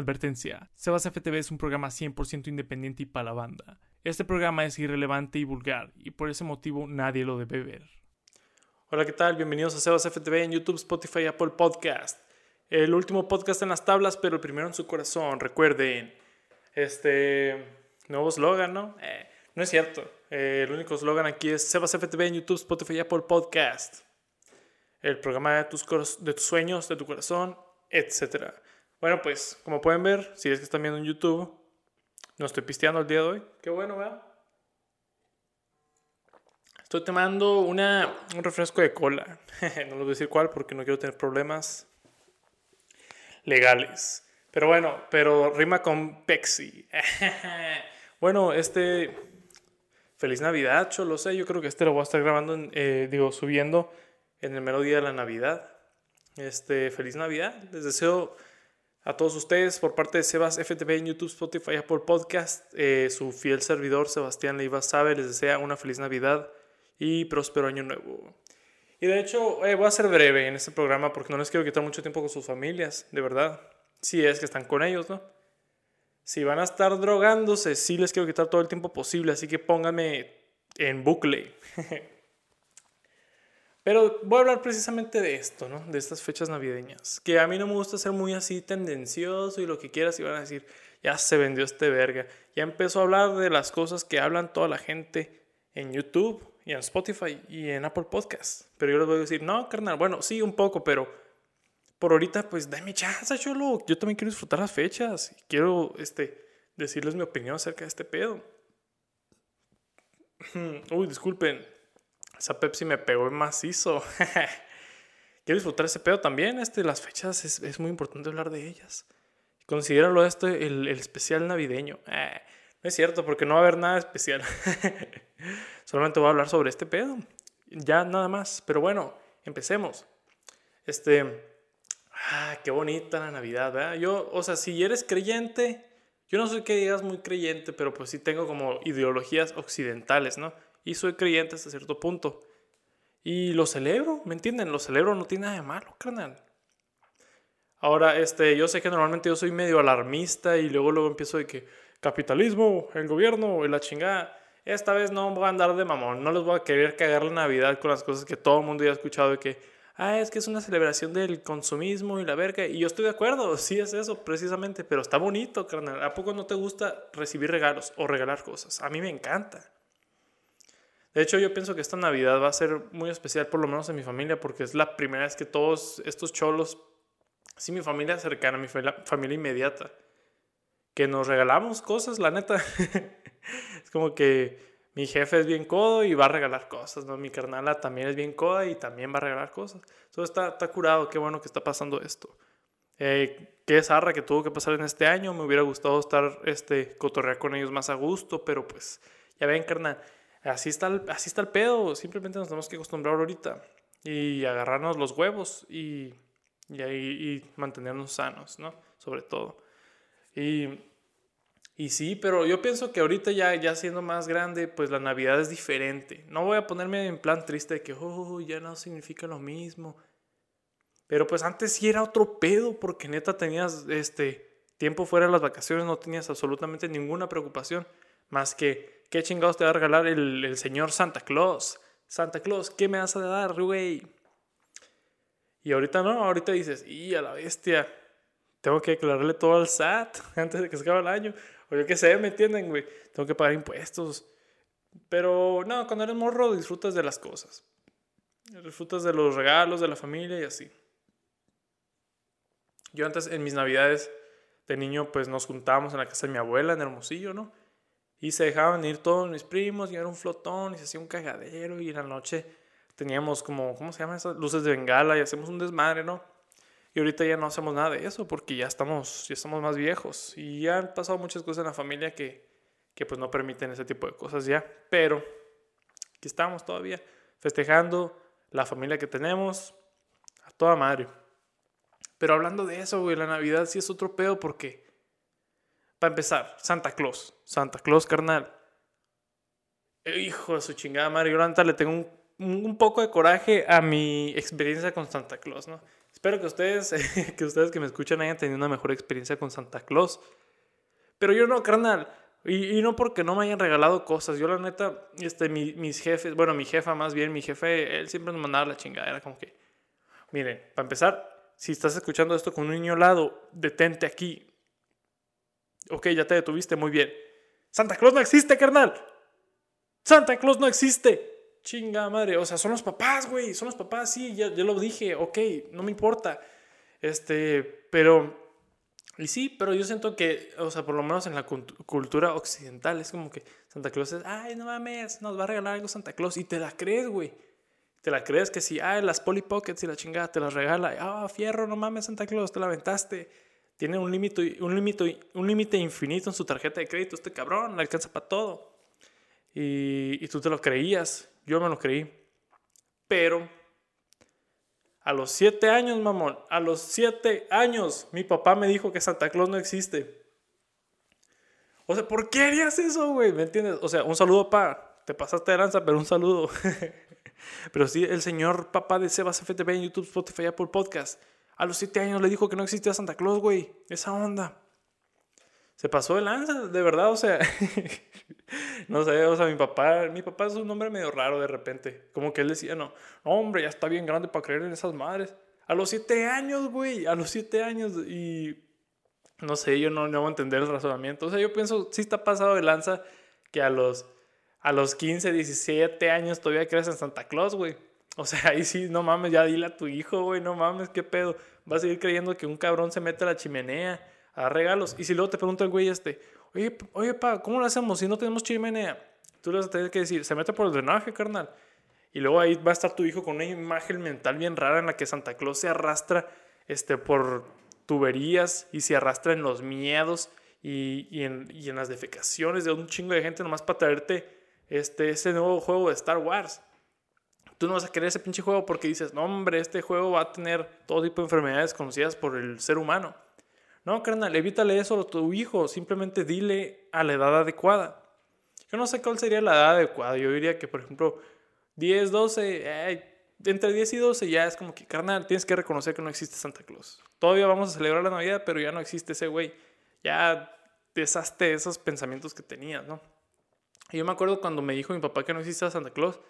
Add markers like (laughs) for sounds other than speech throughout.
Advertencia, Sebas FTV es un programa 100% independiente y para la banda. Este programa es irrelevante y vulgar, y por ese motivo nadie lo debe ver. Hola, ¿qué tal? Bienvenidos a Sebas FTV en YouTube, Spotify y Apple Podcast. El último podcast en las tablas, pero el primero en su corazón. Recuerden, este nuevo slogan, ¿no? Eh, no es cierto. Eh, el único slogan aquí es Sebas FTV en YouTube, Spotify y Apple Podcast. El programa de tus, de tus sueños, de tu corazón, etc. Bueno, pues, como pueden ver, si es que están viendo en YouTube, no estoy pisteando el día de hoy. Qué bueno, ¿verdad? Estoy tomando una, un refresco de cola. (laughs) no les voy a decir cuál porque no quiero tener problemas legales. Pero bueno, pero rima con Pexi. (laughs) bueno, este. Feliz Navidad, yo lo sé. Yo creo que este lo voy a estar grabando, eh, digo, subiendo en el mero día de la Navidad. Este, feliz Navidad. Les deseo a todos ustedes por parte de Sebas FTV en YouTube, Spotify, Apple Podcast. Eh, su fiel servidor Sebastián Leiva sabe, les desea una feliz Navidad y próspero año nuevo. Y de hecho, eh, voy a ser breve en este programa porque no les quiero quitar mucho tiempo con sus familias, de verdad. Si es que están con ellos, ¿no? Si van a estar drogándose, sí les quiero quitar todo el tiempo posible, así que pónganme en bucle. (laughs) Pero voy a hablar precisamente de esto, ¿no? De estas fechas navideñas. Que a mí no me gusta ser muy así tendencioso y lo que quieras y van a decir, ya se vendió este verga. Ya empezó a hablar de las cosas que hablan toda la gente en YouTube y en Spotify y en Apple Podcasts. Pero yo les voy a decir, no, carnal, bueno, sí, un poco, pero por ahorita, pues dame chance, cholo. Yo también quiero disfrutar las fechas. Quiero este, decirles mi opinión acerca de este pedo. (laughs) Uy, disculpen. Esa Pepsi me pegó en macizo. (laughs) Quiero disfrutar ese pedo también. Este, las fechas es, es muy importante hablar de ellas. Considéralo esto el, el especial navideño. Eh, no es cierto, porque no va a haber nada especial. (laughs) Solamente voy a hablar sobre este pedo. Ya nada más. Pero bueno, empecemos. Este. Ah, qué bonita la Navidad, ¿verdad? Yo, o sea, si eres creyente, yo no sé qué digas muy creyente, pero pues sí tengo como ideologías occidentales, ¿no? Y soy creyente hasta cierto punto. Y lo celebro, ¿me entienden? Lo celebro, no tiene nada de malo, carnal. Ahora, este, yo sé que normalmente yo soy medio alarmista y luego luego empiezo de que capitalismo, el gobierno y la chingada. Esta vez no voy a andar de mamón, no les voy a querer cagar la Navidad con las cosas que todo el mundo ya ha escuchado de que, ah, es que es una celebración del consumismo y la verga. Y yo estoy de acuerdo, (laughs) sí es eso, precisamente, pero está bonito, carnal. ¿A poco no te gusta recibir regalos o regalar cosas? A mí me encanta. De hecho, yo pienso que esta Navidad va a ser muy especial, por lo menos en mi familia, porque es la primera vez que todos estos cholos, sí, mi familia cercana, mi familia inmediata, que nos regalamos cosas, la neta. (laughs) es como que mi jefe es bien codo y va a regalar cosas, ¿no? Mi carnala también es bien coda y también va a regalar cosas. Está, está curado, qué bueno que está pasando esto. Eh, qué zarra que tuvo que pasar en este año, me hubiera gustado estar, este, cotorrear con ellos más a gusto, pero pues, ya ven, carnal Así está, el, así está el pedo. Simplemente nos tenemos que acostumbrar ahorita y agarrarnos los huevos y, y, y mantenernos sanos, ¿no? Sobre todo. Y, y sí, pero yo pienso que ahorita ya, ya siendo más grande, pues la Navidad es diferente. No voy a ponerme en plan triste de que, oh, ya no significa lo mismo. Pero pues antes sí era otro pedo porque neta tenías este tiempo fuera de las vacaciones, no tenías absolutamente ninguna preocupación más que ¿Qué chingados te va a regalar el, señor Santa Claus? Santa Claus, ¿qué me vas a dar, güey? Y ahorita no, ahorita dices, y a la bestia, tengo que declararle todo al SAT (laughs) antes de que se acabe el año. O yo qué sé, ¿me entienden, güey? Tengo que pagar impuestos. Pero no, cuando eres morro disfrutas de las cosas. Disfrutas de los regalos, de la familia y así. Yo antes en mis navidades de niño pues nos juntábamos en la casa de mi abuela en Hermosillo, ¿no? Y se dejaban ir todos mis primos y era un flotón y se hacía un cagadero y en la noche teníamos como, ¿cómo se llaman esas? Luces de bengala y hacemos un desmadre, ¿no? Y ahorita ya no hacemos nada de eso porque ya estamos, ya estamos más viejos y ya han pasado muchas cosas en la familia que, que pues no permiten ese tipo de cosas ya. Pero aquí estamos todavía festejando la familia que tenemos a toda madre. Pero hablando de eso, güey, la Navidad sí es otro pedo porque para empezar, Santa Claus. Santa Claus, carnal. Hijo de su chingada madre. Yo le tengo un, poco de coraje a mi experiencia con Santa Claus, ¿no? Espero que ustedes, (laughs) que ustedes que me escuchan hayan tenido una mejor experiencia con Santa Claus. Pero yo no, carnal. Y, no porque no me hayan regalado cosas. Yo, la neta, este, mis jefes, bueno, mi jefa más bien, mi jefe, él siempre nos mandaba la chingada. Era como que, miren, para empezar, si estás escuchando esto con un niño lado, detente aquí. Ok, ya te detuviste, muy bien. Santa Claus no existe, carnal. Santa Claus no existe. Chinga madre. O sea, son los papás, güey. Son los papás, sí, ya, ya lo dije. Ok, no me importa. Este, pero y sí, pero yo siento que, o sea, por lo menos en la cultura occidental, es como que Santa Claus es, ay, no mames, nos va a regalar algo Santa Claus. Y te la crees, güey. Te la crees que si, ay, las Polly Pockets y la chingada te las regala. Ah, fierro, no mames, Santa Claus, te la aventaste. Tiene un límite un límite un límite infinito en su tarjeta de crédito. Este cabrón le alcanza para todo. Y, y tú te lo creías. Yo me lo creí. Pero a los siete años, mamón, a los siete años, mi papá me dijo que Santa Claus no existe. O sea, ¿por qué harías eso, güey? ¿Me entiendes? O sea, un saludo, pa. Te pasaste de lanza, pero un saludo. (laughs) pero sí, el señor papá de Sebas FTV en YouTube, Spotify, Apple Podcast, a los siete años le dijo que no existía Santa Claus, güey. Esa onda. Se pasó de lanza, de verdad, o sea. (laughs) no sé, o sea, mi papá, mi papá es un hombre medio raro de repente. Como que él decía, no, hombre, ya está bien grande para creer en esas madres. A los siete años, güey, a los siete años. Y no sé, yo no, no voy a entender el razonamiento. O sea, yo pienso, sí está pasado de lanza que a los, a los 15, 17 años todavía crees en Santa Claus, güey. O sea, ahí sí, no mames, ya dile a tu hijo, güey, no mames, qué pedo. Vas a seguir creyendo que un cabrón se mete a la chimenea a dar regalos. Y si luego te pregunta el güey este, Oye, oye, pa, ¿cómo lo hacemos si no tenemos chimenea? Tú le vas a tener que decir, se mete por el drenaje, carnal. Y luego ahí va a estar tu hijo con una imagen mental bien rara en la que Santa Claus se arrastra este, por tuberías y se arrastra en los miedos y, y, en, y en, las defecaciones de un chingo de gente nomás para traerte este, ese nuevo juego de Star Wars. Tú no vas a querer ese pinche juego porque dices, no hombre, este juego va a tener todo tipo de enfermedades conocidas por el ser humano. No, carnal, evítale eso a tu hijo. Simplemente dile a la edad adecuada. Yo no sé cuál sería la edad adecuada. Yo diría que, por ejemplo, 10, 12, entre 10 y 12 ya es como que, carnal, tienes que reconocer que no existe Santa Claus. Todavía vamos a celebrar la Navidad, pero ya no existe ese güey. Ya deshazte esos pensamientos que tenías, ¿no? Y yo me acuerdo cuando me dijo mi papá que no existía Santa Claus,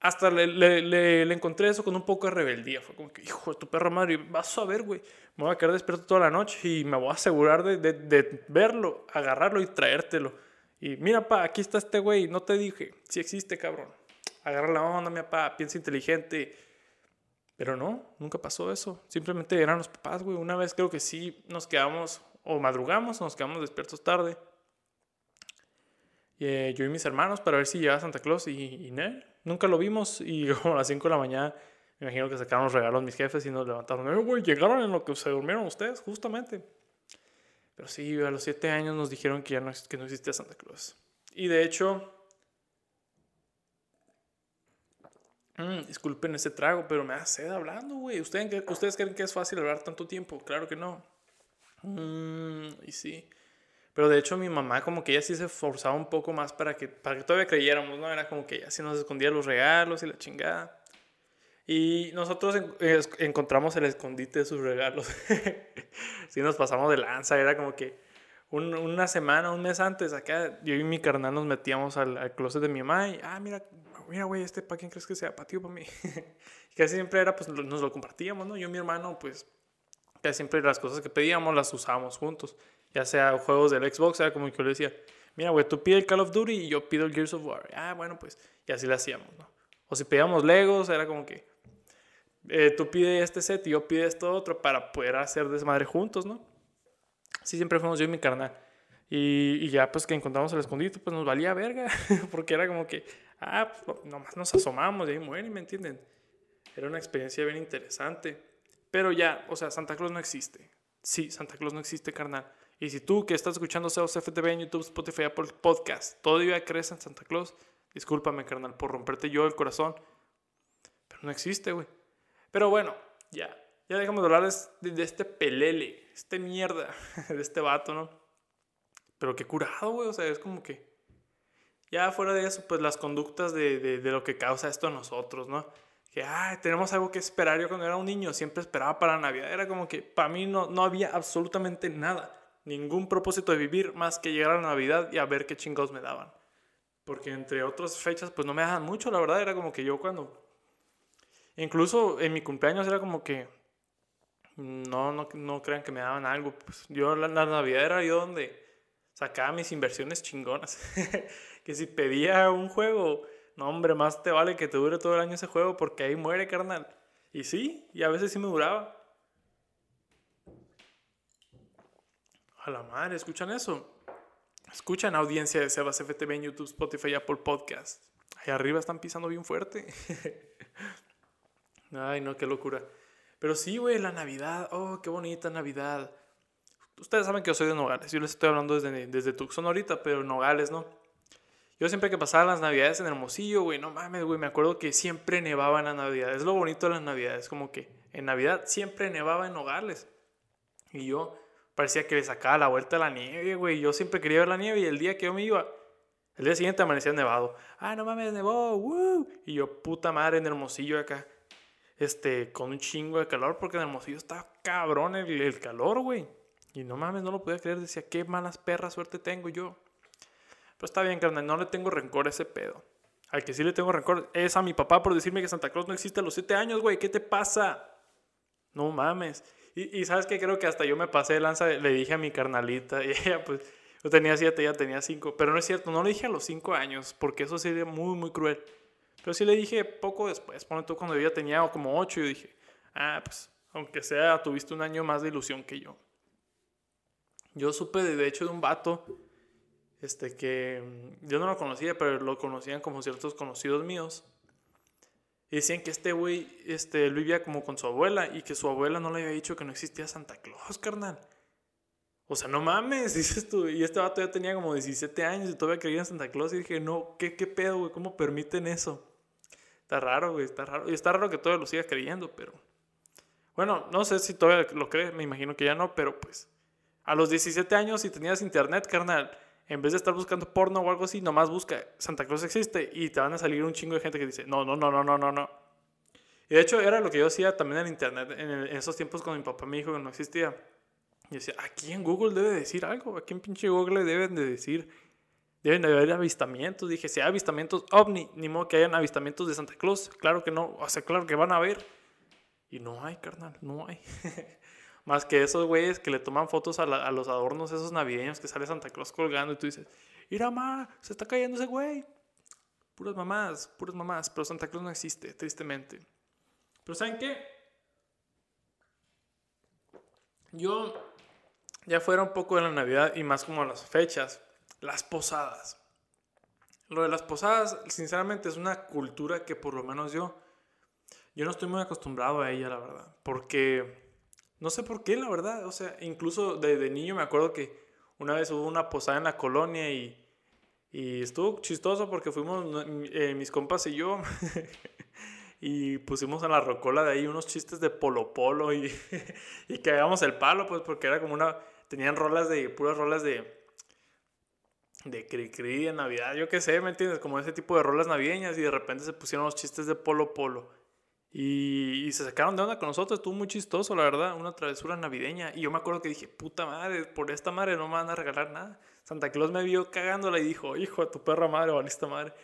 hasta le, le, le, encontré eso con un poco de rebeldía. Fue como que, hijo de tu perra madre, vas a ver, güey. Me voy a quedar despierto toda la noche y me voy a asegurar de, de, verlo, agarrarlo y traértelo. Y mira, pa, aquí está este güey. No te dije, si existe, cabrón. Agarra la onda, mi papá, piensa inteligente. Pero no, nunca pasó eso. Simplemente eran los papás, güey. Una vez creo que sí nos quedamos, o madrugamos, o nos quedamos despiertos tarde. Y, eh, yo y mis hermanos para ver si llegaba Santa Claus y, y nunca lo vimos y (laughs) como a las 5 de la mañana me imagino que sacaron los regalos mis jefes y nos levantaron. Eh, llegaron en lo que se durmieron ustedes, justamente. Pero sí, a los 7 años nos dijeron que ya no, que no existía Santa Claus. Y de hecho, mm, disculpen ese trago, pero me hace sed hablando, güey. ¿Ustedes, ¿Ustedes creen que es fácil hablar tanto tiempo? Claro que no. Mm, y sí. Pero de hecho mi mamá como que ella sí se esforzaba un poco más para que, para que todavía creyéramos, ¿no? Era como que ella sí nos escondía los regalos y la chingada. Y nosotros encontramos el escondite de sus regalos. (laughs) sí nos pasamos de lanza, era como que una semana, un mes antes, acá yo y mi carnal nos metíamos al, closet de mi mamá y, ah, mira, mira, güey, este, ¿para quién crees que sea? Para ti o para mí. y (laughs) casi siempre era, pues nos lo compartíamos, ¿no? Yo y mi hermano, pues, casi siempre las cosas que pedíamos las usábamos juntos ya sea juegos del Xbox, era como que yo le decía, mira, güey, tú pide el Call of Duty y yo pido el Gears of War. Ah, bueno, pues, y así lo hacíamos, ¿no? O si pedíamos Legos, era como que eh, tú pide este set y yo pide esto otro para poder hacer desmadre juntos, ¿no? Así siempre fuimos yo y mi carnal. Y, y, ya pues que encontramos el escondite, pues nos valía verga, (laughs) porque era como que, ah, pues nomás nos asomamos y ahí mueren, ¿me entienden? Era una experiencia bien interesante. Pero ya, o sea, Santa Claus no existe. Sí, Santa Claus no existe, carnal. Y si tú que estás escuchando SEOs FTV en YouTube, Spotify, Apple Podcast, todavía crees en Santa Claus, discúlpame, carnal, por romperte yo el corazón. Pero no existe, güey. Pero bueno, ya. Ya dejamos de hablar de, este pelele, este mierda, (laughs) de este vato, ¿no? Pero qué curado, güey. O sea, es como que. Ya fuera de eso, pues las conductas de, de, de lo que causa esto a nosotros, ¿no? que, ah, tenemos algo que esperar. Yo cuando era un niño siempre esperaba para Navidad. Era como que para mí no, no había absolutamente nada, ningún propósito de vivir más que llegar a la Navidad y a ver qué chingados me daban. Porque entre otras fechas, pues no me daban mucho, la verdad. Era como que yo cuando... Incluso en mi cumpleaños era como que... No, no, no crean que me daban algo. Pues yo la, la Navidad era yo donde sacaba mis inversiones chingonas. (laughs) que si pedía un juego no, hombre, más te vale que te dure todo el año ese juego porque ahí muere, carnal. Y sí, y a veces sí me duraba. A la madre, ¿escuchan eso? Escuchan audiencia de Sebas FTV en YouTube, Spotify, Apple Podcast. Ahí arriba están pisando bien fuerte. (laughs) Ay, no, qué locura. Pero sí, güey, la Navidad. Oh, qué bonita Navidad. Ustedes saben que yo soy de Nogales. Yo les estoy hablando desde, desde Tucson ahorita, pero Nogales, ¿no? Yo siempre que pasaba las navidades en Hermosillo, güey, no mames, güey, me acuerdo que siempre nevaba en las navidades. Es lo bonito de las navidades, como que en Navidad siempre nevaba en Nogales. Y yo parecía que le sacaba la vuelta a la nieve, güey. Yo siempre quería ver la nieve y el día que yo me iba, el día siguiente amanecía nevado. Ah, no mames, nevó, woo. Y yo, puta madre, en Hermosillo acá, este, con un chingo de calor, porque en Hermosillo estaba cabrón el, calor, güey. Y no mames, no lo podía creer. Decía, qué malas perras suerte tengo yo. Pero está bien, carnal, no le tengo rencor a ese pedo. Al que sí le tengo rencor es a mi papá por decirme que Santa Claus no existe a los 7 años, güey. ¿Qué te pasa? No mames. Y, sabes que creo que hasta yo me pasé de lanza, le dije a mi carnalita, (laughs) y ella pues, yo tenía 7, ella tenía 5. Pero no es cierto, no le dije a los 5 años, porque eso sería muy, muy cruel. Pero sí le dije poco después, pone tú cuando yo tenía como 8, yo dije, ah, pues, aunque sea, tuviste un año más de ilusión que yo. Yo supe de, de hecho de un vato este que yo no lo conocía, pero lo conocían como ciertos conocidos míos. Y decían que este güey este, vivía como con su abuela y que su abuela no le había dicho que no existía Santa Claus, carnal. O sea, no mames, (laughs) dices tú. Y este vato ya tenía como 17 años y todavía creía en Santa Claus. Y dije, no, ¿qué, qué pedo, güey? ¿Cómo permiten eso? Está raro, güey, está raro. Y está raro que todavía lo siga creyendo, pero... Bueno, no sé si todavía lo cree, me imagino que ya no, pero pues... A los 17 años, si tenías internet, carnal, en vez de estar buscando porno o algo así, nomás busca Santa Claus existe y te van a salir un chingo de gente que dice, no, no, no, no, no, no, no. Y de hecho era lo que yo hacía también en internet en, esos tiempos cuando mi papá me dijo que no existía. Y decía, aquí en Google debe decir algo, aquí en pinche Google deben de decir, deben de haber avistamientos. Dije, si hay avistamientos ovni, ni modo que hayan avistamientos de Santa Claus. Claro que no, o sea, claro que van a haber. Y no hay, carnal, no hay. (laughs) Más que esos güeyes que le toman fotos a, los adornos esos navideños que sale Santa Claus colgando y tú dices, mira, ma, se está cayendo ese güey. Puras mamás, puras mamás. Pero Santa Claus no existe, tristemente. Pero ¿saben qué? Yo ya fuera un poco de la Navidad y más como las fechas, las posadas. Lo de las posadas, sinceramente, es una cultura que por lo menos yo, yo no estoy muy acostumbrado a ella, la verdad. Porque no sé por qué, la verdad. O sea, incluso de, niño me acuerdo que una vez hubo una posada en la colonia y, y estuvo chistoso porque fuimos eh, mis compas y yo (laughs) y pusimos en la rocola de ahí unos chistes de polo polo y, (laughs) y el palo, pues porque era como una... Tenían rolas de, puras rolas de... De cri cri en Navidad, yo qué sé, ¿me entiendes? Como ese tipo de rolas navideñas y de repente se pusieron los chistes de polo polo. Y, se sacaron de onda con nosotros, estuvo muy chistoso, la verdad, una travesura navideña. Y yo me acuerdo que dije, puta madre, por esta madre no me van a regalar nada. Santa Claus me vio cagándola y dijo, hijo de tu perra madre, valista madre.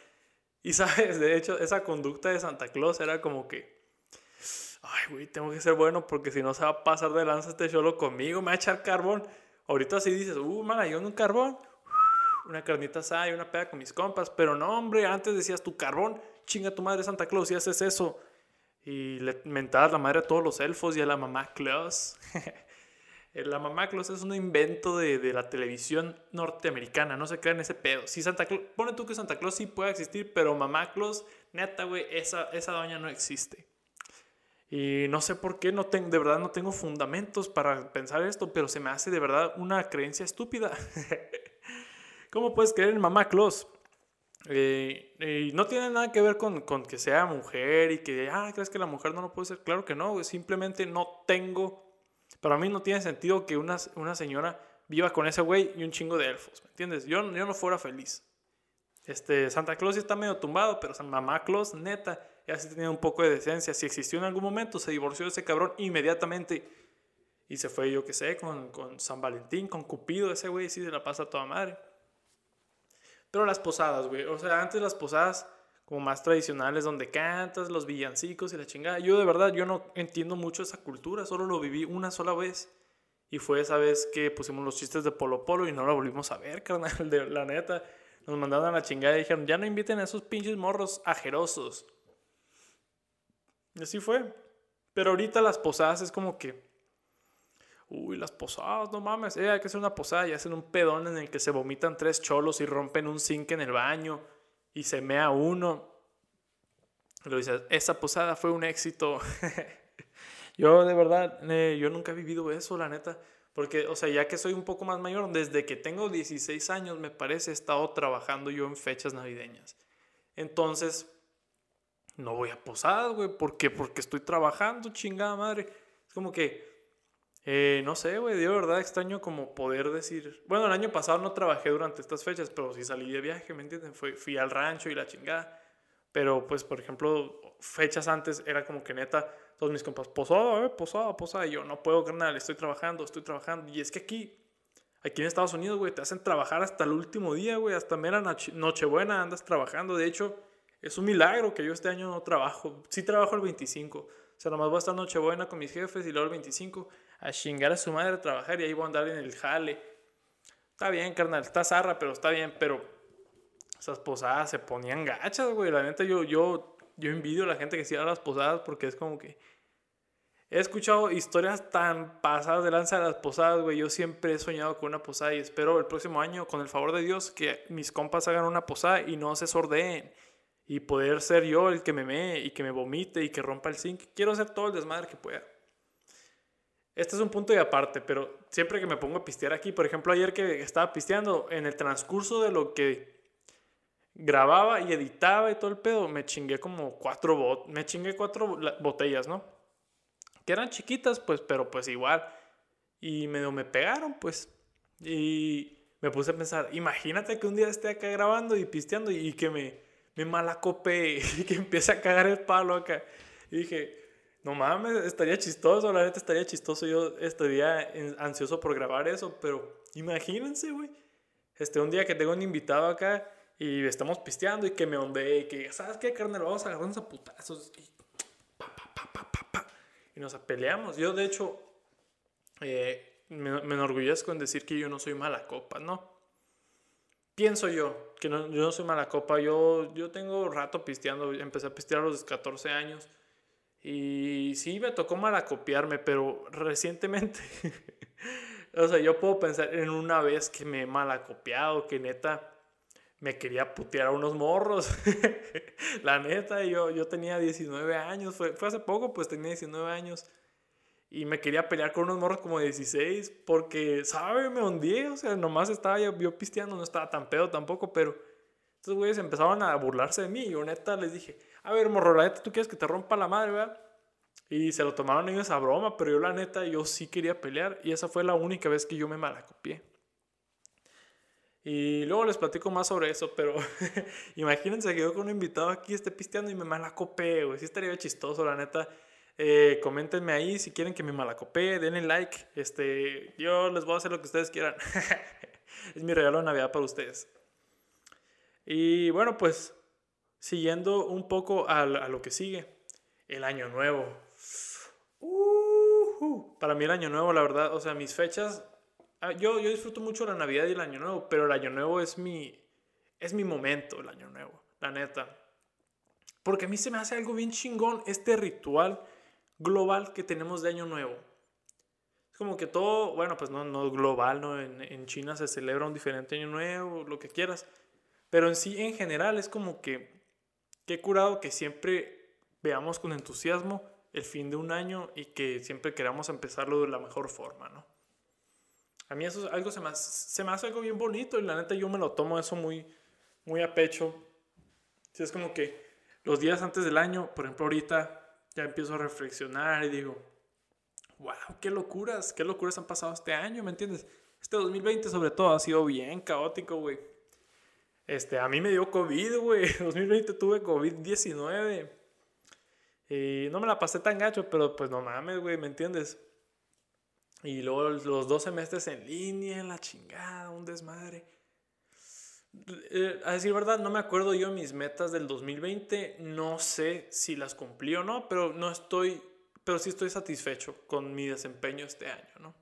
Y (laughs) sabes, de hecho, esa conducta de Santa Claus era como que, ay, güey, tengo que ser bueno porque si no se va a pasar de lanza este cholo conmigo, me va a echar carbón. Ahorita sí dices, uh, man, yo un carbón, una carnita asada y una peda con mis compas. Pero no, hombre, antes decías tu carbón, chinga tu madre Santa Claus y haces eso. Y le mentabas la madre a todos los elfos y a la mamá Claus. (laughs) la mamá Claus es un invento de, de, la televisión norteamericana, no se crean ese pedo. Si Santa pone tú que Santa Claus sí puede existir, pero mamá Claus, neta, güey, esa, esa doña no existe. Y no sé por qué, no tengo, de verdad no tengo fundamentos para pensar esto, pero se me hace de verdad una creencia estúpida. (laughs) ¿Cómo puedes creer en mamá Claus? Eh, y no tiene nada que ver con, que sea mujer y que, ah, ¿crees que la mujer no lo puede ser? Claro que no, simplemente no tengo, para mí no tiene sentido que una, una señora viva con ese güey y un chingo de elfos, ¿me entiendes? Yo, yo no fuera feliz. Este, Santa Claus está medio tumbado, pero San Mamá Claus, neta, ya sí tenía un poco de decencia. Si existió en algún momento, se divorció de ese cabrón inmediatamente. Y se fue, yo qué sé, con, con San Valentín, con Cupido, ese güey sí se la pasa a toda madre. Pero las posadas, güey. O sea, antes las posadas como más tradicionales donde cantas, los villancicos y la chingada. Yo de verdad, yo no entiendo mucho esa cultura, solo lo viví una sola vez. Y fue esa vez que pusimos los chistes de Polo Polo y no lo volvimos a ver, (laughs) carnal, de la neta. Nos mandaron a la chingada y dijeron, ya no inviten a esos pinches morros ajerosos. Y así fue. Pero ahorita las posadas es como que... Uy, las posadas, no mames. Eh, hay que hacer una posada y hacen un pedón en el que se vomitan tres cholos y rompen un zinc en el baño y se mea uno. Lo dices, esa posada fue un éxito. (laughs) yo de verdad, eh, yo nunca he vivido eso, la neta. Porque, o sea, ya que soy un poco más mayor, desde que tengo 16 años, me parece, he estado trabajando yo en fechas navideñas. Entonces, no voy a posadas, güey. ¿Por qué? Porque estoy trabajando, chingada madre. Es como que, eh, no sé, güey, de verdad extraño como poder decir. Bueno, el año pasado no trabajé durante estas fechas, pero sí salí de viaje, ¿me entienden? Fui, fui al rancho y la chingada. Pero, pues, por ejemplo, fechas antes era como que neta todos mis compas, posada, eh, posada, posada. Y yo, no puedo, carnal, estoy trabajando, estoy trabajando. Y es que aquí, aquí en Estados Unidos, güey, te hacen trabajar hasta el último día, güey, hasta mera Nochebuena andas trabajando. De hecho, es un milagro que yo este año no trabajo. Sí trabajo el 25. O sea, nomás voy a estar Nochebuena con mis jefes y luego el 25 a chingar a su madre a trabajar y ahí voy a andar en el jale. Está bien, carnal, está zarra, pero está bien, pero esas posadas se ponían gachas, güey. La neta, yo, yo yo envidio a la gente que sigue a las posadas porque es como que... He escuchado historias tan pasadas de lanza de las posadas, güey. Yo siempre he soñado con una posada y espero el próximo año, con el favor de Dios, que mis compas hagan una posada y no se sordeen. Y poder ser yo el que me mee y que me vomite y que rompa el zinc. Quiero hacer todo el desmadre que pueda. Este es un punto de aparte, pero siempre que me pongo a pistear aquí, por ejemplo, ayer que estaba pisteando, en el transcurso de lo que grababa y editaba y todo el pedo, me chingué como cuatro, bot me chingué cuatro botellas, ¿no? Que eran chiquitas, pues, pero pues igual. Y medio me pegaron, pues. Y me puse a pensar, imagínate que un día esté acá grabando y pisteando y que me, me malacope (laughs) y que empiece a cagar el palo acá. Y dije, no mames, estaría chistoso, la neta estaría chistoso. Yo estaría ansioso por grabar eso, pero imagínense, güey. Este, un día que tengo un invitado acá y estamos pisteando y que me ondee y que, ¿sabes qué, carnal? Vamos a agarrarnos a putazos. Y, y nos peleamos. Yo, de hecho, eh, me, me, enorgullezco en decir que yo no soy mala copa, ¿no? Pienso yo que no, yo no soy mala copa. Yo, yo tengo rato pisteando. Empecé a pistear a los 14 años. Y sí, me tocó malacopiarme, pero recientemente, (laughs) o sea, yo puedo pensar en una vez que me he malacopiado, que neta me quería putear a unos morros. (laughs) la neta, yo, yo tenía 19 años, fue, fue hace poco, pues tenía 19 años. Y me quería pelear con unos morros como 16 porque, ¿sabe? Me hundí, o sea, nomás estaba yo, pisteando, no estaba tan pedo tampoco, pero estos güeyes empezaban a burlarse de mí. Y yo neta les dije, a ver, morro, la neta, ¿tú quieres que te rompa la madre, verdad? Y se lo tomaron ellos a broma, pero yo la neta, yo sí quería pelear. Y esa fue la única vez que yo me malacopié. Y luego les platico más sobre eso, pero (laughs) imagínense que yo con un invitado aquí esté pisteando y me malacopé, güey. Sí estaría chistoso, la neta. Eh, coméntenme ahí si quieren que me malacopé, denle like. Este, yo les voy a hacer lo que ustedes quieran. (laughs) es mi regalo de Navidad para ustedes. Y bueno, pues siguiendo un poco a, lo que sigue, el año nuevo. para mí el año nuevo, la verdad, o sea, mis fechas Ah, yo, yo disfruto mucho la Navidad y el Año Nuevo, pero el Año Nuevo es mi, es mi momento, el Año Nuevo, la neta. Porque a mí se me hace algo bien chingón este ritual global que tenemos de Año Nuevo. Es como que todo, bueno, pues no, no global, ¿no? En, en China se celebra un diferente Año Nuevo, lo que quieras. Pero en sí, en general, es como que, qué curado que siempre veamos con entusiasmo el fin de un año y que siempre queramos empezarlo de la mejor forma, ¿no? A mí eso es algo se me, hace, se me hace algo bien bonito y la neta yo me lo tomo eso muy, muy a pecho. Si es como que los días antes del año, por ejemplo ahorita ya empiezo a reflexionar y digo, wow, qué locuras, qué locuras han pasado este año, ¿me entiendes? Este 2020 sobre todo ha sido bien caótico, güey. Este, a mí me dio COVID, güey. (laughs) 2020 tuve COVID-19. Y no me la pasé tan gacho, pero pues no mames, güey, ¿me entiendes? Y luego los dos semestres en línea, en la chingada, un desmadre. Eh, a decir verdad, no me acuerdo yo mis metas del 2020. No sé si las cumplí o no, pero no estoy, pero sí estoy satisfecho con mi desempeño este año, ¿no?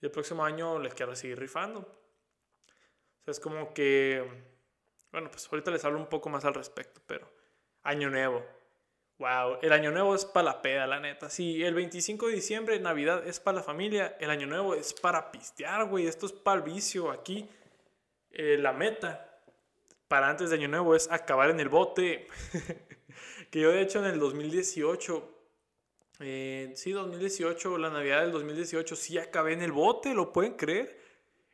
Y el próximo año les quiero seguir rifando. O sea, es como que, bueno, pues ahorita les hablo un poco más al respecto, pero año nuevo. Wow, el año nuevo es para la peda, la neta. Sí, el 25 de diciembre, Navidad es para la familia. El año nuevo es para pistear, güey. Esto es para el vicio aquí. Eh, la meta para antes de Año Nuevo es acabar en el bote. (laughs) que yo de hecho en el 2018, eh, sí, 2018, la Navidad del 2018, sí acabé en el bote, ¿lo pueden creer?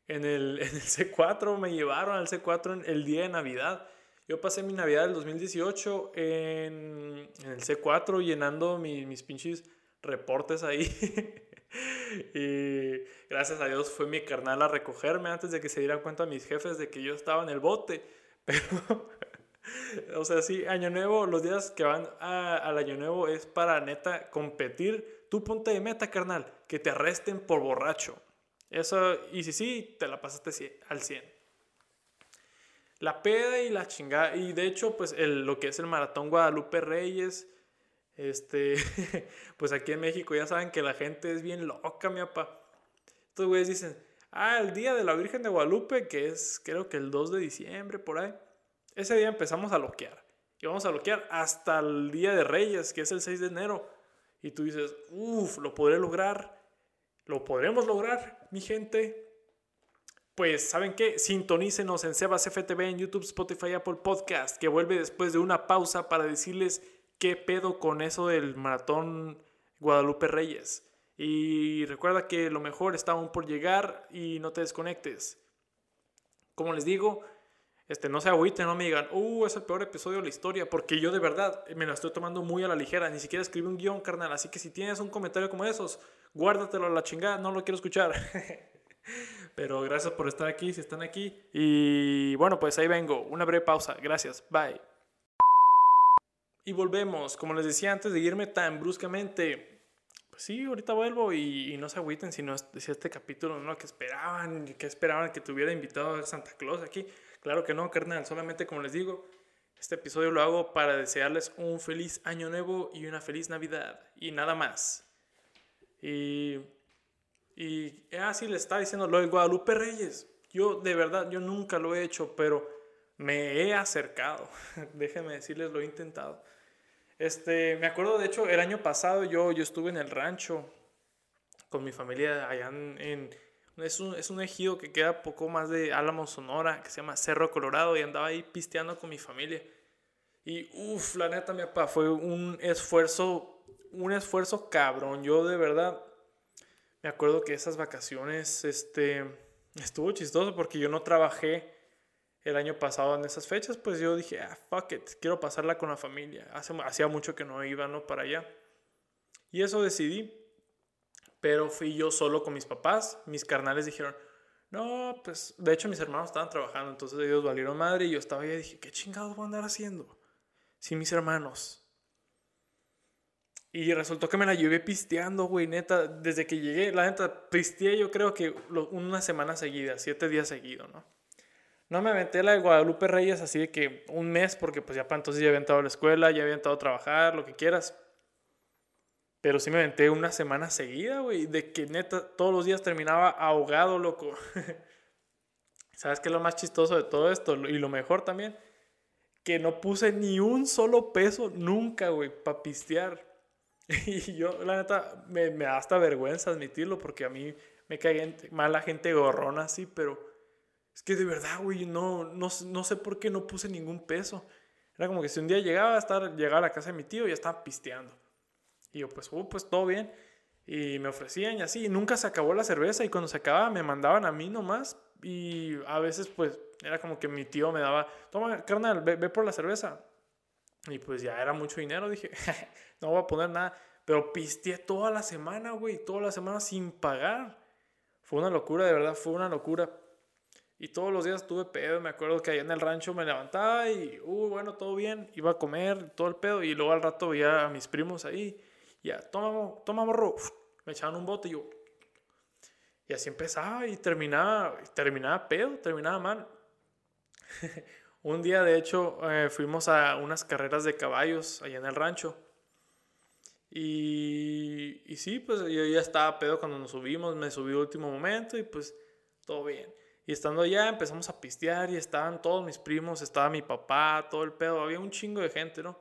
En el, (laughs) en el C4 me llevaron al C4 en el día de Navidad. Yo pasé mi Navidad del 2018 en, en el C4 llenando mis pinches reportes ahí. (laughs) y gracias a Dios fue mi carnal a recogerme antes de que se dieran cuenta mis jefes de que yo estaba en el bote. (laughs) Pero, o sea, sí, Año Nuevo, los días que van al Año Nuevo es para neta competir. Tú ponte de meta, carnal, que te arresten por borracho. Eso, y si sí, te la pasaste al 100. La peda y la chingada. Y de hecho, pues el, lo que es el Maratón Guadalupe Reyes este, (laughs) pues aquí en México ya saben que la gente es bien loca, mi papá. Estos güeyes dicen, ah, el día de la Virgen de Guadalupe, que es creo que el 2 de diciembre, por ahí. Ese día empezamos a loquear. Y vamos a loquear hasta el día de Reyes, que es el 6 de enero. Y tú dices, uff, lo podré lograr. Lo podremos lograr, mi gente. Pues, ¿saben qué? Sintonícenos en Sebas FTV en YouTube, Spotify, Apple Podcast, que vuelve después de una pausa para decirles qué pedo con eso del maratón Guadalupe Reyes. Y recuerda que lo mejor está aún por llegar y no te desconectes. Como les digo, este, no se agüiten, no me digan, uh, es el peor episodio de la historia, porque yo de verdad me la estoy tomando muy a la ligera, ni siquiera escribí un guion, carnal, así que si tienes un comentario como esos, guárdatelo a la chingada, no lo quiero escuchar. (laughs) Pero gracias por estar aquí, si están aquí. Y bueno, pues ahí vengo, una breve pausa, gracias, bye. Y volvemos, como les decía antes de irme tan bruscamente, pues sí, ahorita vuelvo y, no se agüiten si no si este capítulo no lo que esperaban, que esperaban que tuviera invitado a Santa Claus aquí. Claro que no, carnal, solamente como les digo, este episodio lo hago para desearles un feliz año nuevo y una feliz Navidad y nada más. Y, y así ah, les estaba diciendo lo del Guadalupe Reyes. Yo de verdad, yo nunca lo he hecho, pero me he acercado. (laughs) Déjenme decirles, lo he intentado. Este, me acuerdo, de hecho, el año pasado yo, yo estuve en el rancho con mi familia allá en... es, un, es un ejido que queda poco más de Álamo, Sonora, que se llama Cerro Colorado, y andaba ahí pisteando con mi familia. Y uff, la neta, mi papá, fue un esfuerzo, un esfuerzo cabrón. Yo de verdad me acuerdo que esas vacaciones, este, estuvo chistoso porque yo no trabajé el año pasado en esas fechas, pues yo dije, ah, fuck it, quiero pasarla con la familia. Hacía mucho que no iba, ¿no? Para allá. Y eso decidí. Pero fui yo solo con mis papás. Mis carnales dijeron, no, pues, de hecho mis hermanos estaban trabajando, entonces ellos valieron madre y yo estaba ahí y dije, ¿qué chingados voy a andar haciendo? Sin mis hermanos. Y resultó que me la llevé pisteando, güey, neta, desde que llegué, la neta, pisteé yo creo que una semana seguida, siete días seguidos, ¿no? No me aventé la de Guadalupe Reyes así de que un mes, porque pues ya para entonces ya había entrado a la escuela, ya había entrado a trabajar, lo que quieras. Pero sí me aventé una semana seguida, güey, de que neta todos los días terminaba ahogado, loco. (laughs) ¿Sabes qué es lo más chistoso de todo esto? Y lo mejor también, que no puse ni un solo peso nunca, güey, para pistear. (laughs) Y yo, la neta, me, me da hasta vergüenza admitirlo porque a mí me cae mala gente gorrona así, pero es que de verdad, güey, no, no, no sé por qué no puse ningún peso. Era como que si un día llegaba a estar, llegaba a la casa de mi tío y ya estaba pisteando. Y yo, pues, uh, pues todo bien. Y me ofrecían y así. Y nunca se acabó la cerveza. Y cuando se acababa, me mandaban a mí nomás. Y a veces, pues, era como que mi tío me daba, toma, carnal, ve, ve por la cerveza. Y pues ya era mucho dinero. Dije, (laughs) no voy a poner nada. Pero pisteé toda la semana, güey. Toda la semana sin pagar. Fue una locura, de verdad, fue una locura. Y todos los días tuve pedo. Me acuerdo que allá en el rancho me levantaba y, uh, bueno, todo bien. Iba a comer, todo el pedo. Y luego al rato veía a mis primos ahí. Ya, toma, toma morro. Me echaban un bote y yo. Y así empezaba y terminaba, terminaba pedo, terminaba mal. (laughs) un día, de hecho, eh, fuimos a unas carreras de caballos allá en el rancho. Y, y sí, pues yo ya estaba pedo cuando nos subimos. Me subí último momento y pues todo bien. Y estando allá empezamos a pistear y estaban todos mis primos, estaba mi papá, todo el pedo, había un chingo de gente, ¿no?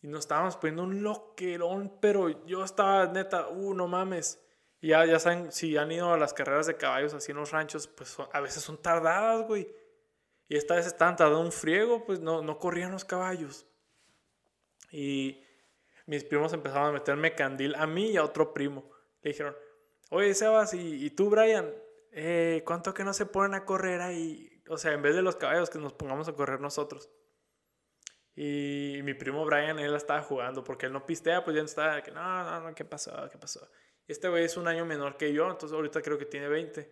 Y nos estábamos poniendo un loquerón, pero yo estaba neta, uh, no mames. Y ya, ya saben, si han ido a las carreras de caballos así en los ranchos, pues a veces son tardadas, güey. Y esta vez estaban tardando un friego, pues no, no corrían los caballos. Y mis primos empezaron a meterme candil a mí y a otro primo. Le dijeron, oye, Sebas, ¿y, y tú, Brian? eh, ¿cuánto que no se ponen a correr ahí? O sea, en vez de los caballos, que nos pongamos a correr nosotros. Y mi primo Brian, él estaba jugando, porque él no pistea, pues ya no estaba, que no, no, no, ¿qué pasó? ¿Qué pasó? Este güey es un año menor que yo, entonces ahorita creo que tiene 20.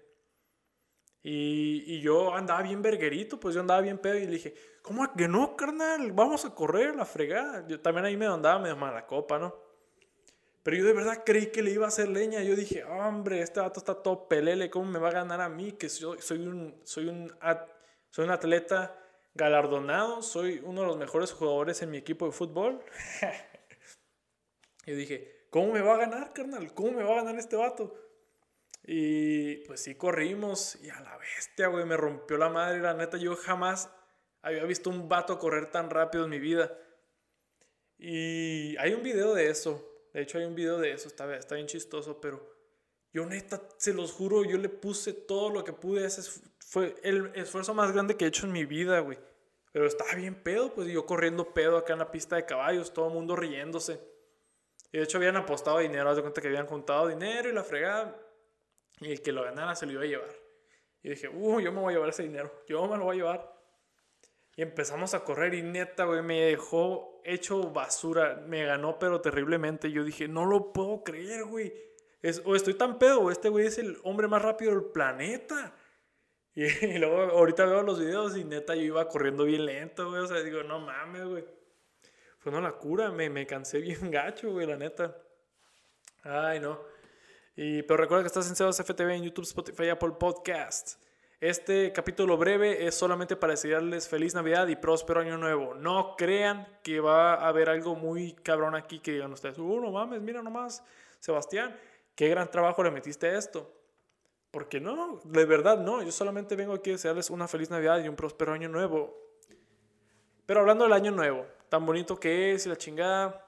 Y, y, yo andaba bien verguerito, pues yo andaba bien pedo y le dije, ¿cómo que no, carnal? Vamos a correr, la fregada. Yo también ahí me andaba medio mala copa, ¿no? Pero yo de verdad creí que le iba a hacer leña. Yo dije, hombre, este vato está todo pelele, ¿cómo me va a ganar a mí? Que soy, soy, un, soy, un, soy un atleta galardonado, soy uno de los mejores jugadores en mi equipo de fútbol. (laughs) yo dije, ¿cómo me va a ganar, carnal? ¿Cómo me va a ganar este vato? Y pues sí, corrimos y a la bestia, güey, me rompió la madre. La neta, yo jamás había visto un vato correr tan rápido en mi vida. Y hay un video de eso. De hecho, hay un video de eso, está, está bien chistoso, pero yo neta, se los juro, yo le puse todo lo que pude. Ese fue el esfuerzo más grande que he hecho en mi vida, güey. Pero estaba bien pedo, pues yo corriendo pedo acá en la pista de caballos, todo el mundo riéndose. Y de hecho habían apostado dinero, haz de cuenta que habían juntado dinero y la fregada. Y el que lo ganara se lo iba a llevar. Y dije, uh, yo me voy a llevar ese dinero, yo me lo voy a llevar. Y empezamos a correr y neta, güey, me dejó hecho basura. Me ganó, pero terriblemente. Yo dije, no lo puedo creer, güey. Es, o estoy tan pedo, o este güey es el hombre más rápido del planeta. (laughs) Y, luego ahorita veo los videos y neta yo iba corriendo bien lento, güey. O sea, digo, no mames, güey. Fue una locura, me, me cansé (laughs) bien gacho, güey, la neta. Ay, no. Y, pero recuerda que estás en Sebas FTV en YouTube, Spotify, Apple Podcast. Este capítulo breve es solamente para desearles feliz Navidad y próspero año nuevo. No crean que va a haber algo muy cabrón aquí que digan ustedes, uh, no mames, mira nomás, Sebastián, qué gran trabajo le metiste esto. Porque no, de verdad no, yo solamente vengo aquí a desearles una feliz Navidad y un próspero año nuevo. Pero hablando del año nuevo, tan bonito que es y la chingada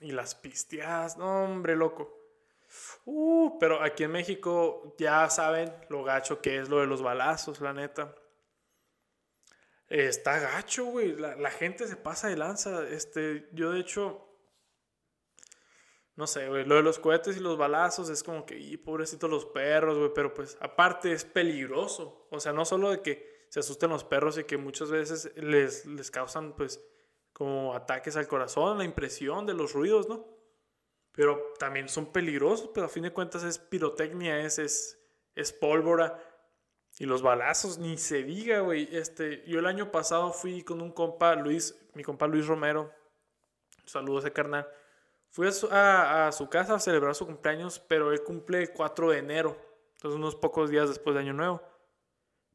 y las pisteadas, no hombre, loco. Uh, pero aquí en México ya saben lo gacho que es lo de los balazos, la neta. Está gacho, güey. La, gente se pasa de lanza. Este, yo de hecho, no sé, güey. Lo de los cohetes y los balazos es como que, y pobrecitos los perros, güey. Pero pues aparte es peligroso. O sea, no solo de que se asusten los perros y que muchas veces les, les causan pues como ataques al corazón, la impresión de los ruidos, ¿no? pero también son peligrosos, pero a fin de cuentas es pirotecnia, es, es, es pólvora. Y los balazos, ni se diga, güey. Este, yo el año pasado fui con un compa, Luis, mi compa Luis Romero. Saludos a ese carnal. Fui a su, a, su, casa a celebrar su cumpleaños, pero él cumple el 4 de enero. Entonces unos pocos días después de Año Nuevo.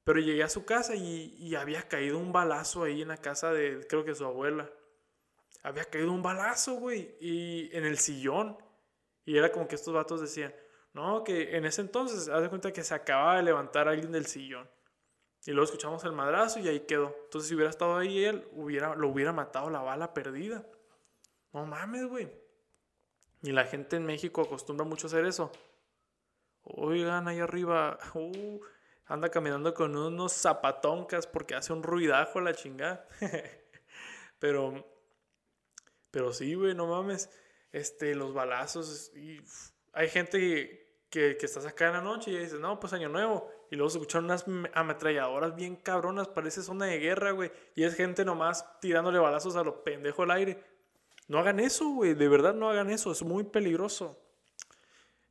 Pero llegué a su casa y, y había caído un balazo ahí en la casa de, creo que su abuela había caído un balazo, güey, y en el sillón. Y era como que estos vatos decían, no, que en ese entonces, haz de cuenta que se acababa de levantar alguien del sillón. Y luego escuchamos el madrazo y ahí quedó. Entonces, si hubiera estado ahí él, hubiera, lo hubiera matado la bala perdida. No mames, güey. Y la gente en México acostumbra mucho a hacer eso. Oigan, ahí arriba, uh, anda caminando con unos zapatoncas porque hace un ruidajo la chingada. (laughs) Pero pero sí, güey, no mames. Este, los balazos. Y hay gente que, que, estás acá en la noche y dices, no, pues año nuevo. Y luego se escuchan unas ametralladoras bien cabronas, parece zona de guerra, güey. Y es gente nomás tirándole balazos a lo pendejo al aire. No hagan eso, güey, de verdad no hagan eso, es muy peligroso.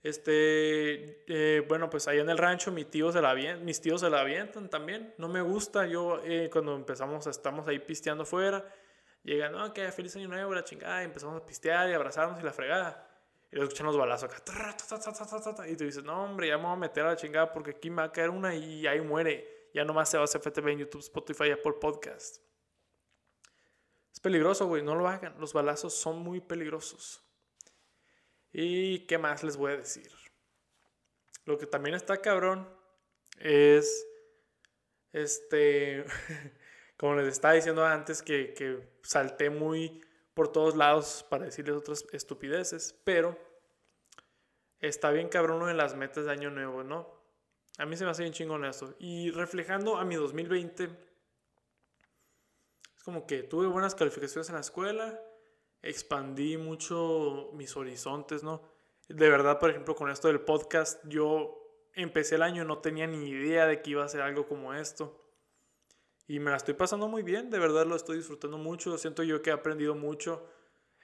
Este, eh, bueno, pues ahí en el rancho mi tío se la mis tíos se la avientan también. No me gusta, yo eh, cuando empezamos, estamos ahí pisteando fuera, llegan, no, que feliz año nuevo, la chingada, y empezamos a pistear y abrazarnos y la fregada. Y luego escuchan los balazos acá. Y tú dices, no, hombre, ya me voy a meter a la chingada porque aquí me va a caer una y ahí muere. Ya nomás se va a hacer FTV en YouTube, Spotify, Apple Podcast. Es peligroso, güey, no lo hagan. Los balazos son muy peligrosos. ¿Y qué más les voy a decir? Lo que también está cabrón es, este, (laughs) como les estaba diciendo antes, que, que salté muy por todos lados para decirles otras estupideces, pero está bien cabrón uno de las metas de año nuevo, ¿no? A mí se me hace bien chingón eso. Y reflejando a mi 2020, es como que tuve buenas calificaciones en la escuela, expandí mucho mis horizontes, ¿no? De verdad, por ejemplo, con esto del podcast, yo empecé el año, no tenía ni idea de que iba a ser algo como esto. Y me la estoy pasando muy bien, de verdad lo estoy disfrutando mucho. Siento yo que he aprendido mucho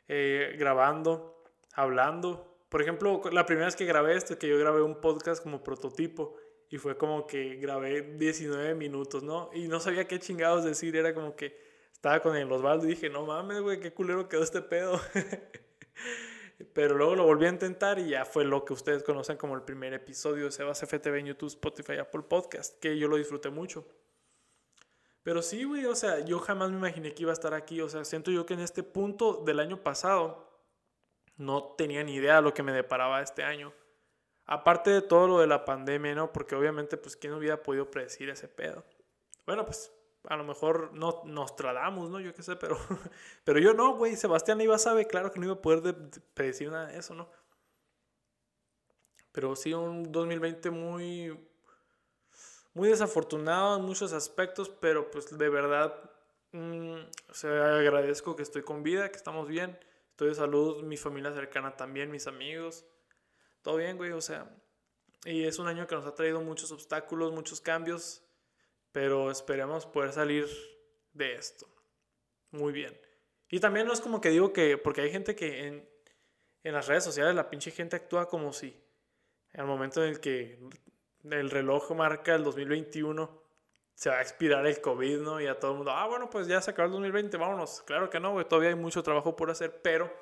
eh, grabando, hablando. Por ejemplo, la primera vez que grabé esto, que yo grabé un podcast como prototipo y fue como que grabé 19 minutos, ¿no? Y no sabía qué chingados decir, era como que estaba con el Osvaldo y dije, no mames, güey, qué culero quedó este pedo. (laughs) Pero luego lo volví a intentar y ya fue lo que ustedes conocen como el primer episodio de Sebas FTV en YouTube, Spotify, Apple Podcast, que yo lo disfruté mucho. Pero sí, güey, o sea, yo jamás me imaginé que iba a estar aquí. O sea, siento yo que en este punto del año pasado no tenía ni idea de lo que me deparaba este año. Aparte de todo lo de la pandemia, ¿no? Porque obviamente, pues, ¿quién hubiera podido predecir ese pedo? Bueno, pues a lo mejor no nos tratamos, ¿no? Yo qué sé, pero, (laughs) pero yo no, güey. Sebastián iba a saber, claro que no iba a poder predecir nada de eso, ¿no? Pero sí, un 2020 muy, muy desafortunado en muchos aspectos, pero pues de verdad, mm, o sea, agradezco que estoy con vida, que estamos bien, estoy de salud, mi familia cercana también, mis amigos, todo bien, güey, o sea, y es un año que nos ha traído muchos obstáculos, muchos cambios, pero esperemos poder salir de esto. Muy bien. Y también no es como que digo que, porque hay gente que en, en las redes sociales la pinche gente actúa como si el momento en el que el reloj marca el 2021 se va a expirar el COVID, ¿no? Y a todo el mundo, ah, bueno, pues ya se acabó el 2020, vámonos. Claro que no, güey, todavía hay mucho trabajo por hacer, pero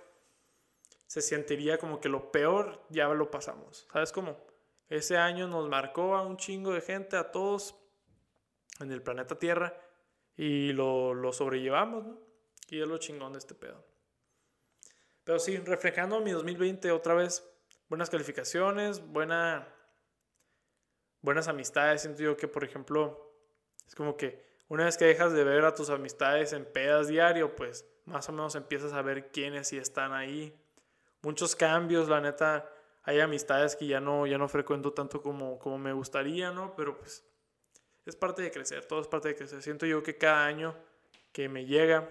se sentiría como que lo peor ya lo pasamos. ¿Sabes cómo? Ese año nos marcó a un chingo de gente, a todos, en el planeta Tierra y lo, lo sobrellevamos, ¿no? Y es lo chingón de este pedo. Pero sí, reflejando mi 2020 otra vez, buenas calificaciones, buena, buenas amistades. Siento yo que, por ejemplo, es como que una vez que dejas de ver a tus amistades en pedas diario, pues más o menos empiezas a ver quiénes sí están ahí. Muchos cambios, la neta, hay amistades que ya no, ya no frecuento tanto como, como me gustaría, ¿no? Pero pues es parte de crecer, todo es parte de crecer. Siento yo que cada año que me llega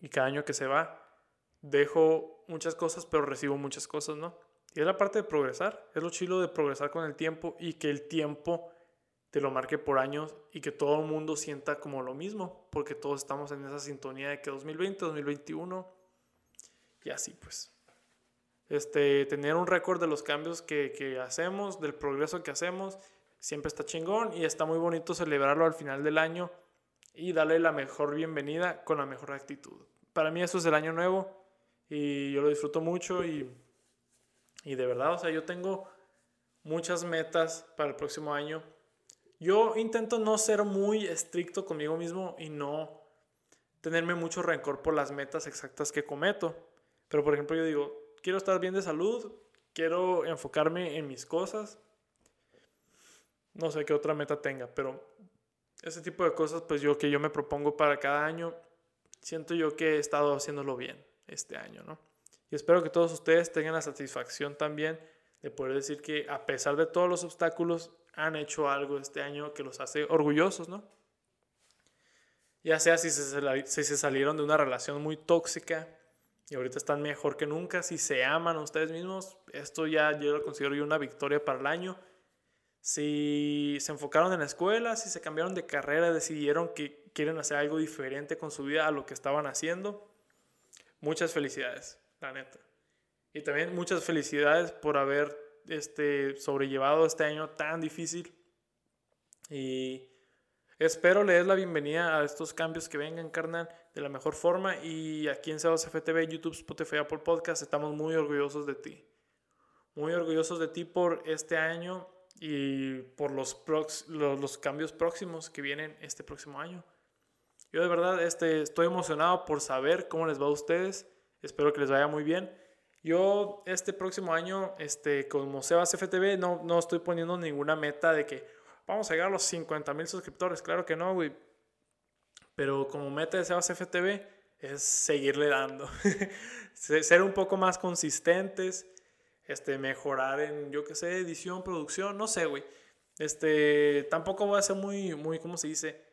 y cada año que se va, dejo muchas cosas, pero recibo muchas cosas, ¿no? Y es la parte de progresar, es lo chilo de progresar con el tiempo y que el tiempo te lo marque por años y que todo el mundo sienta como lo mismo, porque todos estamos en esa sintonía de que 2020, 2021 y así pues. Este, tener un récord de los cambios que, que hacemos, del progreso que hacemos siempre está chingón y está muy bonito celebrarlo al final del año y darle la mejor bienvenida con la mejor actitud. Para mí eso es el año nuevo y yo lo disfruto mucho y, y de verdad, o sea, yo tengo muchas metas para el próximo año. Yo intento no ser muy estricto conmigo mismo y no tenerme mucho rencor por las metas exactas que cometo. Pero por ejemplo yo digo, quiero estar bien de salud, quiero enfocarme en mis cosas, no sé qué otra meta tenga, pero ese tipo de cosas, pues yo que yo me propongo para cada año, siento yo que he estado haciéndolo bien este año, ¿no? Y espero que todos ustedes tengan la satisfacción también de poder decir que a pesar de todos los obstáculos, han hecho algo este año que los hace orgullosos, ¿no? Ya sea si se, si se salieron de una relación muy tóxica y ahorita están mejor que nunca, si se aman a ustedes mismos, esto ya yo lo considero yo una victoria para el año si se enfocaron en la escuela, si se cambiaron de carrera, decidieron que quieren hacer algo diferente con su vida a lo que estaban haciendo. Muchas felicidades, la neta. Y también muchas felicidades por haber este, sobrellevado este año tan difícil. Y espero le des la bienvenida a estos cambios que vengan, carnal, de la mejor forma. Y aquí en Cedos FTV, YouTube, Spotify, Apple Podcast, estamos muy orgullosos de ti. Muy orgullosos de ti por este año y por los, los, cambios próximos que vienen este próximo año. Yo de verdad este, estoy emocionado por saber cómo les va a ustedes. Espero que les vaya muy bien. Yo este próximo año, este, como Sebas FTV, no, no estoy poniendo ninguna meta de que vamos a llegar a los 50 mil suscriptores. Claro que no, güey. Pero como meta de Sebas FTV es seguirle dando. (laughs) Ser un poco más consistentes. Este, mejorar en, yo qué sé, edición, producción, no sé, güey. Este, tampoco voy a ser muy, muy, ¿cómo se dice?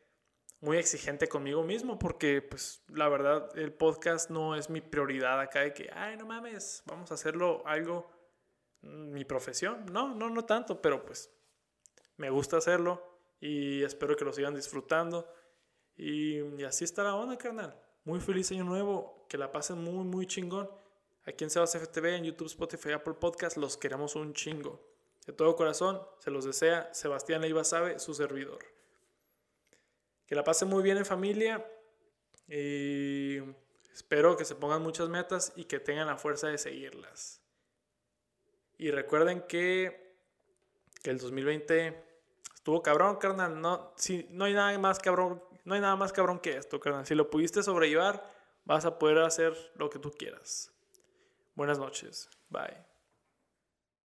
muy exigente conmigo mismo porque pues la verdad el podcast no es mi prioridad acá de que, ay, no mames, vamos a hacerlo algo, mm, mi profesión. No, no, no tanto, pero pues me gusta hacerlo y espero que lo sigan disfrutando. Y, así está la onda, carnal. Muy feliz año nuevo, que la pasen muy, muy chingón. Aquí en Sebas FTV, en YouTube, Spotify, Apple Podcast, los queremos un chingo. De todo corazón, se los desea Sebastián Leiva Sabe, su servidor. Que la pasen muy bien en familia y espero que se pongan muchas metas y que tengan la fuerza de seguirlas. Y recuerden que, que el 2020 estuvo cabrón, carnal. No, si, no hay nada más cabrón, no hay nada más cabrón que esto, carnal. Si lo pudiste sobrellevar, vas a poder hacer lo que tú quieras. Buenas noches. Bye.